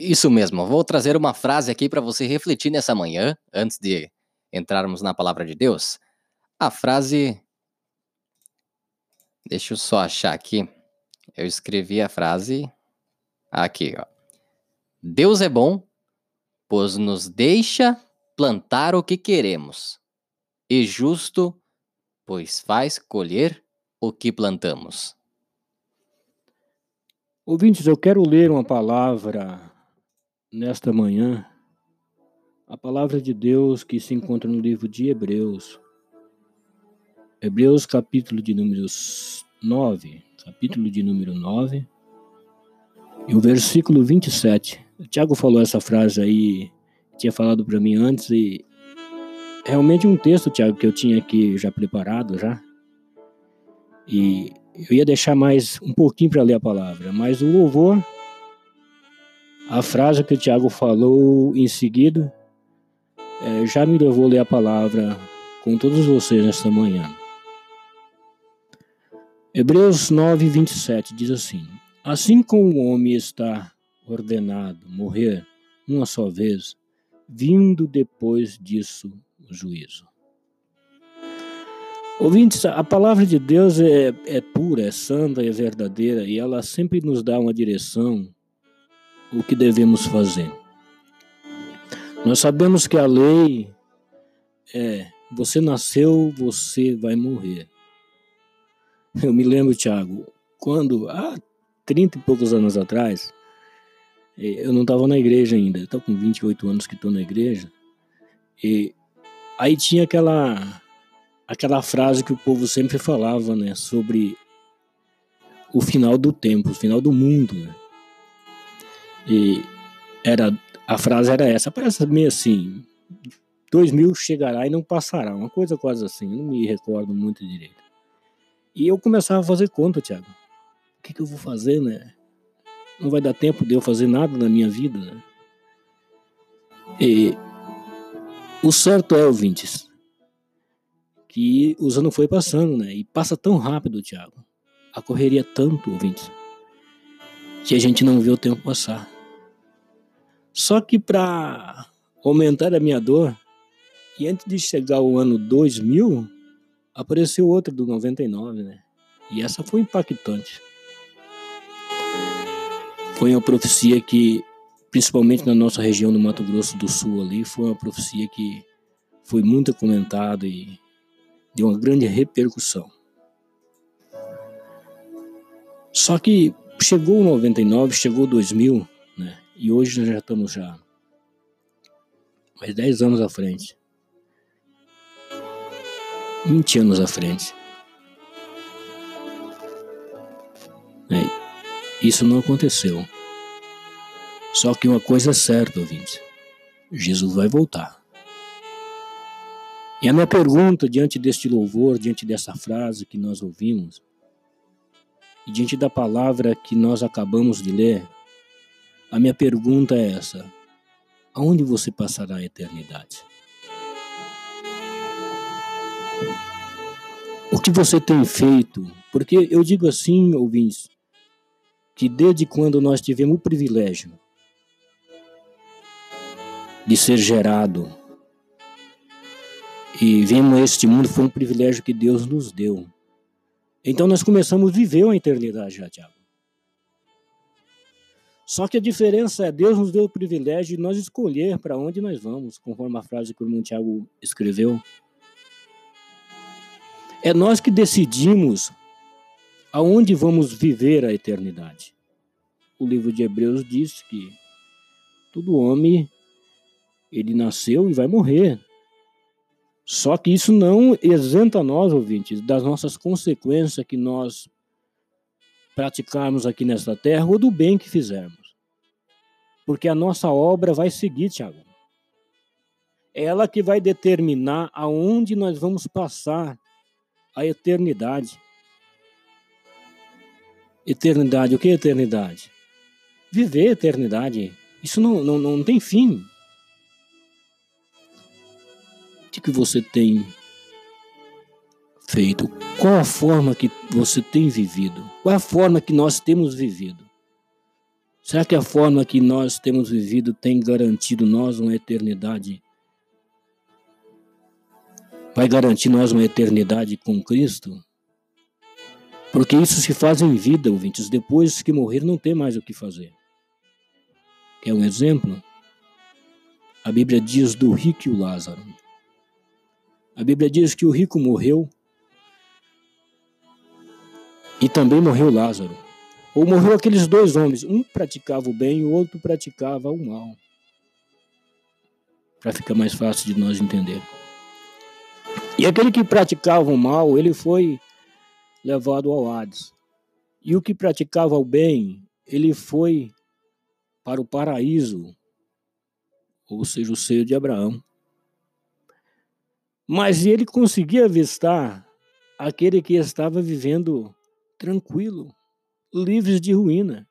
Isso mesmo, vou trazer uma frase aqui para você refletir nessa manhã, antes de entrarmos na palavra de Deus. A frase. Deixa eu só achar aqui. Eu escrevi a frase aqui, ó. Deus é bom, pois nos deixa plantar o que queremos, e justo, pois faz colher o que plantamos. Ouvintes, eu quero ler uma palavra nesta manhã, a palavra de Deus que se encontra no livro de Hebreus. Hebreus, capítulo de número 9, capítulo de número 9, e o versículo 27. O Tiago falou essa frase aí, tinha falado para mim antes, e realmente um texto, Tiago, que eu tinha aqui já preparado já. E eu ia deixar mais um pouquinho para ler a palavra, mas o louvor a frase que o Tiago falou em seguida é, já me levou a ler a palavra com todos vocês nesta manhã. Hebreus 9, 27 diz assim: Assim como o homem está ordenado morrer uma só vez, vindo depois disso o juízo. Ouvintes, a palavra de Deus é, é pura, é santa, é verdadeira e ela sempre nos dá uma direção o que devemos fazer. Nós sabemos que a lei é: você nasceu, você vai morrer. Eu me lembro, Tiago, quando, há 30 e poucos anos atrás, eh, eu não estava na igreja ainda, estou com 28 anos que estou na igreja, e aí tinha aquela, aquela frase que o povo sempre falava, né, sobre o final do tempo, o final do mundo, né? E era a frase era essa, parece meio assim, dois mil chegará e não passará, uma coisa quase assim, não me recordo muito direito. E eu começava a fazer conta, Tiago. O que, que eu vou fazer, né? Não vai dar tempo de eu fazer nada na minha vida, né? E o certo é, ouvintes, que os anos foi passando, né? E passa tão rápido, Tiago. A correria tanto, ouvintes, que a gente não vê o tempo passar. Só que para aumentar a minha dor, e antes de chegar o ano 2000, apareceu outra do 99, né? E essa foi impactante. Foi uma profecia que, principalmente na nossa região do Mato Grosso do Sul ali, foi uma profecia que foi muito comentada e deu uma grande repercussão. Só que chegou o 99, chegou 2000, né? E hoje nós já estamos já mais 10 anos à frente. 20 anos à frente. É, isso não aconteceu. Só que uma coisa é certa, ouvintes. Jesus vai voltar. E a minha pergunta diante deste louvor, diante dessa frase que nós ouvimos, e diante da palavra que nós acabamos de ler, a minha pergunta é essa: aonde você passará a eternidade? O que você tem feito? Porque eu digo assim, ouvintes, que desde quando nós tivemos o privilégio de ser gerado e vimos este mundo, foi um privilégio que Deus nos deu. Então nós começamos a viver uma eternidade já, Tiago. Só que a diferença é Deus nos deu o privilégio de nós escolher para onde nós vamos, conforme a frase que o irmão Tiago escreveu. É nós que decidimos aonde vamos viver a eternidade. O livro de Hebreus diz que todo homem ele nasceu e vai morrer. Só que isso não isenta nós, ouvintes, das nossas consequências que nós praticarmos aqui nesta terra ou do bem que fizermos. Porque a nossa obra vai seguir, Tiago. Ela que vai determinar aonde nós vamos passar a eternidade. Eternidade, o que é eternidade? Viver a eternidade. Isso não, não, não tem fim. O que você tem feito? Qual a forma que você tem vivido? Qual a forma que nós temos vivido? Será que a forma que nós temos vivido tem garantido nós uma eternidade? Vai garantir nós uma eternidade com Cristo? Porque isso se faz em vida, ouvintes. Depois que morrer, não tem mais o que fazer. Quer um exemplo? A Bíblia diz do rico e o Lázaro. A Bíblia diz que o rico morreu e também morreu Lázaro. Ou morreu aqueles dois homens, um praticava o bem e o outro praticava o mal. Para ficar mais fácil de nós entender. E aquele que praticava o mal, ele foi levado ao Hades. E o que praticava o bem, ele foi para o paraíso, ou seja, o seio de Abraão. Mas ele conseguia avistar aquele que estava vivendo tranquilo, livre de ruína.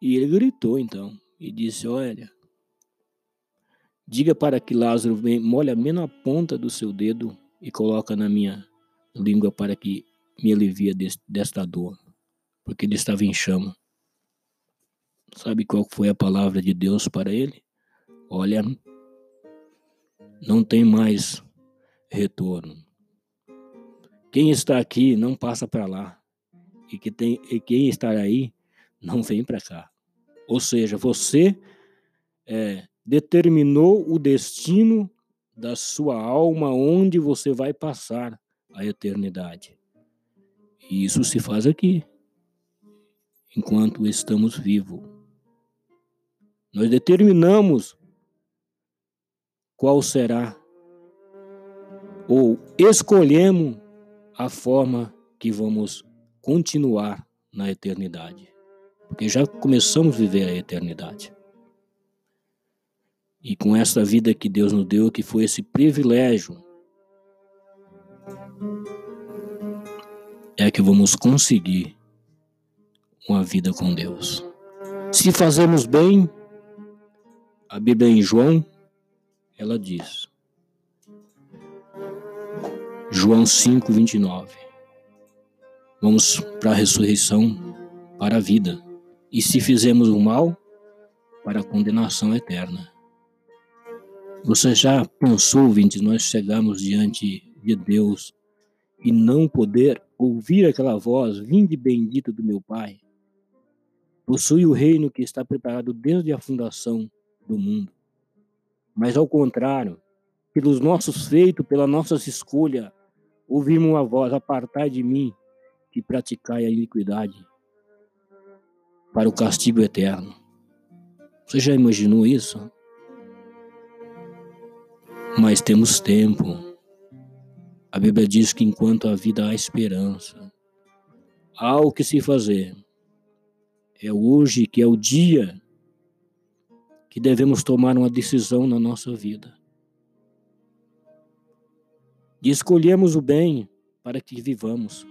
E ele gritou então e disse: Olha, diga para que Lázaro molhe menos a ponta do seu dedo e coloca na minha língua para que me alivie desta dor, porque ele estava em chama. Sabe qual foi a palavra de Deus para ele? Olha, não tem mais retorno. Quem está aqui não passa para lá. E, que tem, e quem está aí não vem para cá. Ou seja, você é, determinou o destino da sua alma onde você vai passar a eternidade. E isso se faz aqui, enquanto estamos vivos. Nós determinamos qual será, ou escolhemos a forma que vamos continuar na eternidade. Porque já começamos a viver a eternidade. E com esta vida que Deus nos deu, que foi esse privilégio, é que vamos conseguir uma vida com Deus. Se fazemos bem, a Bíblia em João, ela diz. João 5, 29. Vamos para a ressurreição, para a vida. E se fizermos o mal, para a condenação eterna. Você já pensou, ouvintes, nós chegamos diante de Deus e não poder ouvir aquela voz, vinde bendito do meu Pai? Possui o reino que está preparado desde a fundação do mundo. Mas ao contrário, pelos nossos feitos, pela nossa escolha, ouvimos uma voz: apartai de mim, que praticai a iniquidade, para o castigo eterno. Você já imaginou isso? Mas temos tempo. A Bíblia diz que enquanto a vida há esperança, há o que se fazer. É hoje que é o dia que devemos tomar uma decisão na nossa vida. De escolhermos o bem para que vivamos.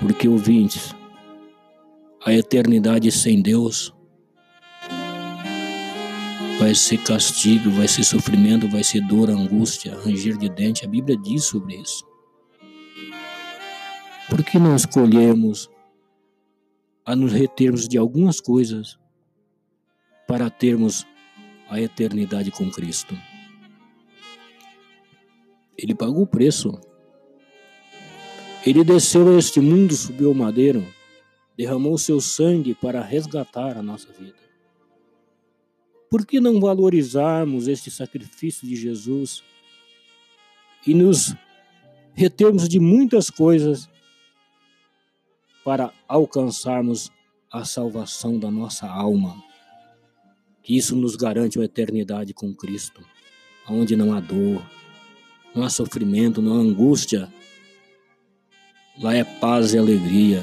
Porque, ouvintes, a eternidade sem Deus vai ser castigo, vai ser sofrimento, vai ser dor, angústia, ranger de dente. A Bíblia diz sobre isso. Por que não escolhemos a nos retermos de algumas coisas para termos a eternidade com Cristo. Ele pagou o preço. Ele desceu a este mundo, subiu ao madeiro, derramou seu sangue para resgatar a nossa vida. Por que não valorizarmos este sacrifício de Jesus e nos retermos de muitas coisas para alcançarmos a salvação da nossa alma? que isso nos garante uma eternidade com Cristo, onde não há dor, não há sofrimento, não há angústia. Lá é paz e alegria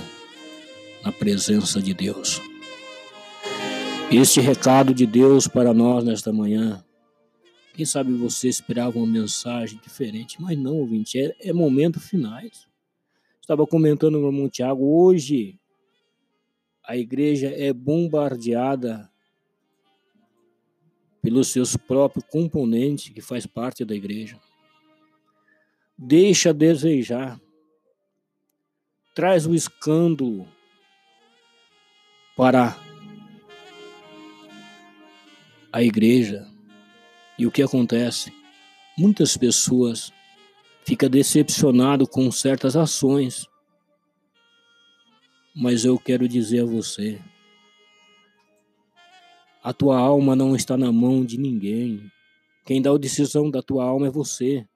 na presença de Deus. Este recado de Deus para nós nesta manhã. Quem sabe você esperava uma mensagem diferente, mas não, ouvinte, é, é momento finais. Estava comentando com o irmão Tiago, hoje a igreja é bombardeada pelos seus próprios componentes que faz parte da igreja. Deixa desejar. Traz o escândalo. para a igreja. E o que acontece? Muitas pessoas ficam decepcionadas com certas ações. Mas eu quero dizer a você, a tua alma não está na mão de ninguém. Quem dá a decisão da tua alma é você.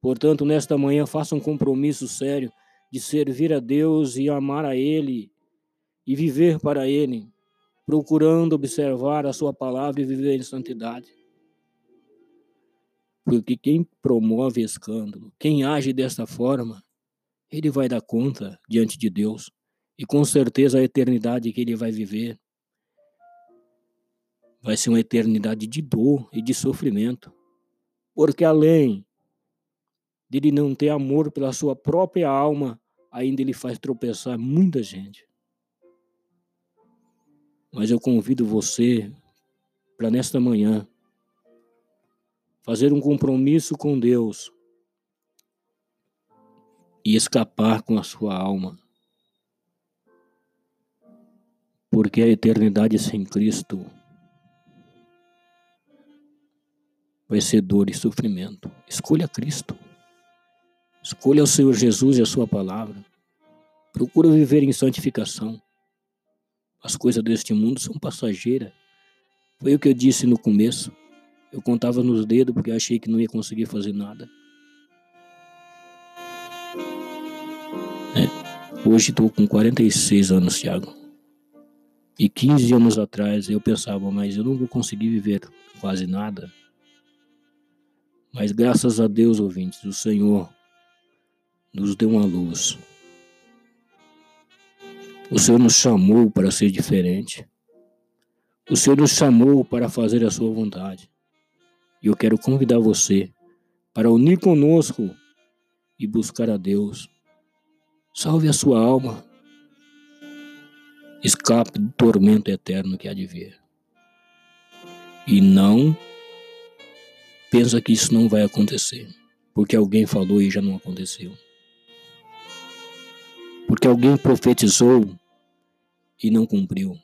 Portanto, nesta manhã, faça um compromisso sério de servir a Deus e amar a Ele e viver para Ele procurando observar a sua palavra e viver em santidade. Porque quem promove escândalo, quem age desta forma, ele vai dar conta diante de Deus. E com certeza a eternidade que ele vai viver vai ser uma eternidade de dor e de sofrimento. Porque além de ele não ter amor pela sua própria alma, ainda ele faz tropeçar muita gente. Mas eu convido você para nesta manhã fazer um compromisso com Deus e escapar com a sua alma. Porque a eternidade sem Cristo vai ser dor e sofrimento. Escolha Cristo. Escolha o Senhor Jesus e a sua palavra. Procura viver em santificação. As coisas deste mundo são passageiras. Foi o que eu disse no começo. Eu contava nos dedos porque achei que não ia conseguir fazer nada. É. Hoje estou com 46 anos, Thiago. E 15 anos atrás eu pensava, mas eu não vou conseguir viver quase nada. Mas graças a Deus, ouvintes, o Senhor nos deu uma luz. O Senhor nos chamou para ser diferente. O Senhor nos chamou para fazer a sua vontade. E eu quero convidar você para unir conosco e buscar a Deus. Salve a sua alma. Escape do tormento eterno que há de vir. E não pensa que isso não vai acontecer, porque alguém falou e já não aconteceu. Porque alguém profetizou e não cumpriu.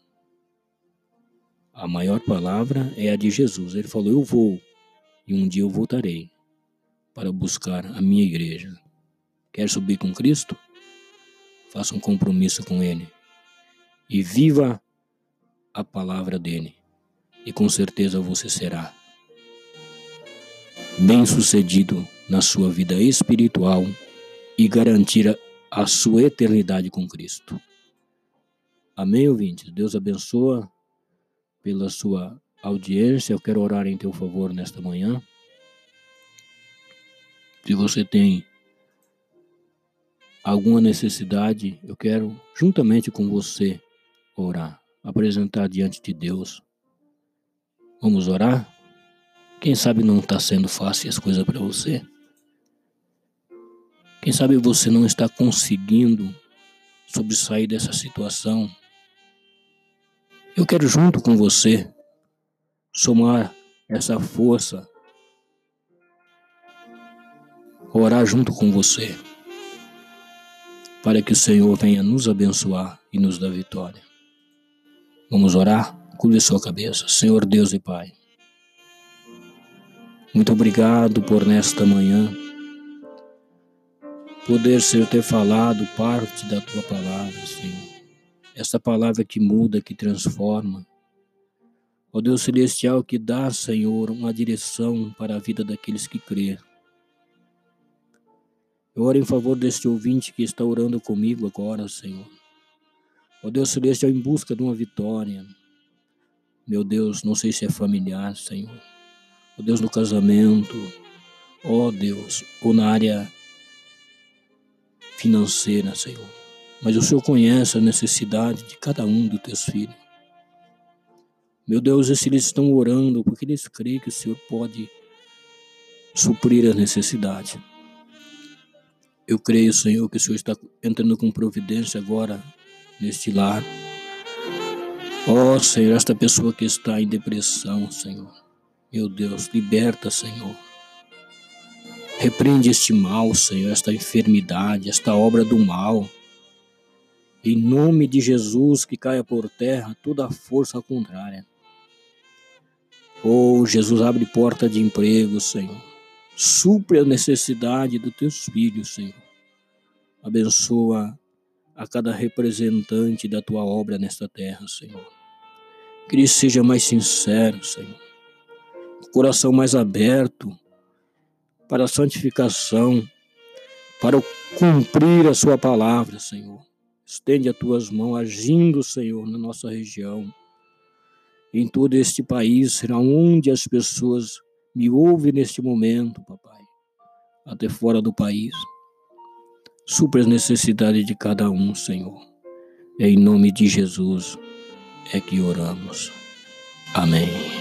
A maior palavra é a de Jesus. Ele falou: Eu vou e um dia eu voltarei para buscar a minha igreja. Quer subir com Cristo? Faça um compromisso com Ele e viva a palavra dele, e com certeza você será bem-sucedido na sua vida espiritual e garantir a sua eternidade com Cristo. Amém, ouvintes? Deus abençoa pela sua audiência. Eu quero orar em teu favor nesta manhã. Se você tem alguma necessidade, eu quero, juntamente com você, orar, apresentar diante de Deus. Vamos orar? Quem sabe não está sendo fácil as coisas para você? Quem sabe você não está conseguindo sobressair dessa situação? Eu quero, junto com você, somar essa força, orar junto com você, para que o Senhor venha nos abençoar e nos dar vitória. Vamos orar? Curve sua cabeça. Senhor Deus e Pai, muito obrigado por nesta manhã poder ser ter falado parte da tua palavra, Senhor. Essa palavra que muda, que transforma. Ó Deus celestial, que dá, Senhor, uma direção para a vida daqueles que crê. Eu oro em favor deste ouvinte que está orando comigo agora, Senhor. Ó Deus celestial, em busca de uma vitória. Meu Deus, não sei se é familiar, Senhor. Ó Deus, no casamento. Ó Deus, ou na área financeira, Senhor. Mas o Senhor conhece a necessidade de cada um dos teus filhos. Meu Deus, eles estão orando, porque eles creem que o Senhor pode suprir a necessidade. Eu creio, Senhor, que o Senhor está entrando com providência agora neste lar. Ó oh, Senhor, esta pessoa que está em depressão, Senhor. Meu Deus, liberta, Senhor. Repreende este mal, Senhor, esta enfermidade, esta obra do mal. Em nome de Jesus, que caia por terra toda a força contrária. Oh, Jesus, abre porta de emprego, Senhor. Supre a necessidade dos teus filhos, Senhor. Abençoa a cada representante da tua obra nesta terra, Senhor. Que ele seja mais sincero, Senhor. Coração mais aberto para a santificação, para cumprir a sua palavra, Senhor. Estende as tuas mãos, agindo, Senhor, na nossa região, em todo este país, onde as pessoas me ouvem neste momento, papai, até fora do país. Supra as necessidades de cada um, Senhor. Em nome de Jesus é que oramos. Amém.